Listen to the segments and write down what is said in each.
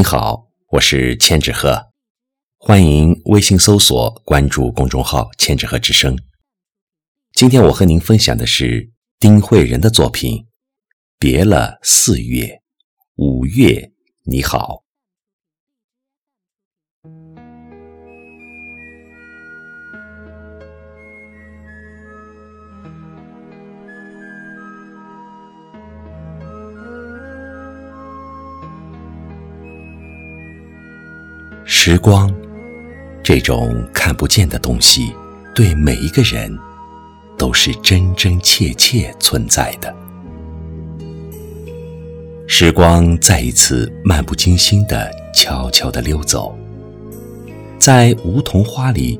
您好，我是千纸鹤，欢迎微信搜索关注公众号“千纸鹤之声”。今天我和您分享的是丁慧仁的作品《别了四月，五月你好》。时光，这种看不见的东西，对每一个人都是真真切切存在的。时光再一次漫不经心的悄悄的溜走，在梧桐花里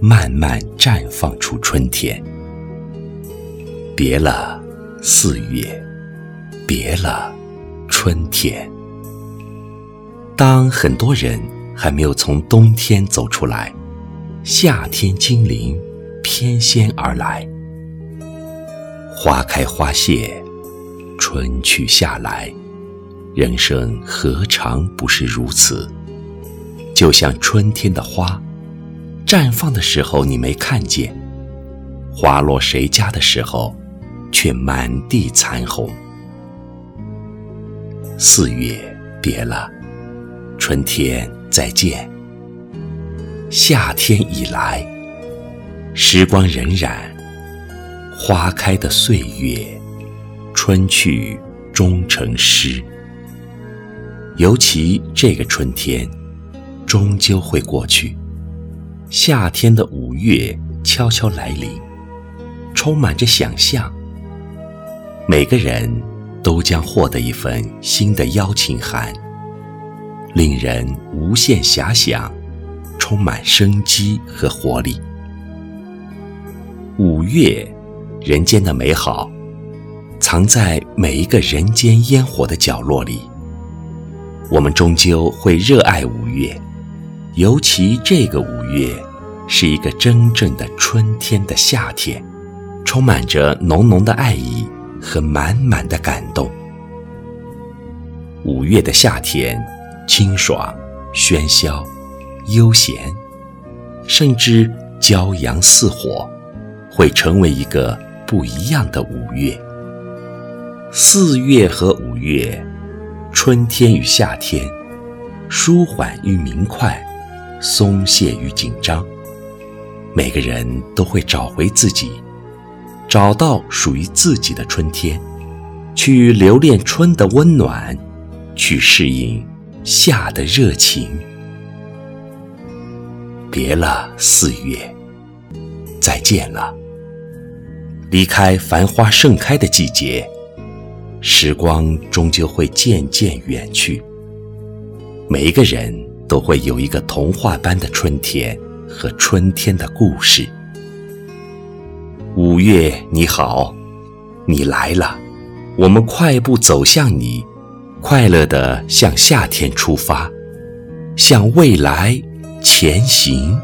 慢慢绽放出春天。别了四月，别了春天。当很多人。还没有从冬天走出来，夏天精灵翩跹而来。花开花谢，春去夏来，人生何尝不是如此？就像春天的花，绽放的时候你没看见，花落谁家的时候，却满地残红。四月别了，春天。再见。夏天已来，时光荏苒，花开的岁月，春去终成诗。尤其这个春天，终究会过去。夏天的五月悄悄来临，充满着想象。每个人都将获得一份新的邀请函。令人无限遐想，充满生机和活力。五月，人间的美好，藏在每一个人间烟火的角落里。我们终究会热爱五月，尤其这个五月，是一个真正的春天的夏天，充满着浓浓的爱意和满满的感动。五月的夏天。清爽、喧嚣、悠闲，甚至骄阳似火，会成为一个不一样的五月。四月和五月，春天与夏天，舒缓与明快，松懈与紧张。每个人都会找回自己，找到属于自己的春天，去留恋春的温暖，去适应。夏的热情，别了四月，再见了。离开繁花盛开的季节，时光终究会渐渐远去。每一个人都会有一个童话般的春天和春天的故事。五月你好，你来了，我们快步走向你。快乐地向夏天出发，向未来前行。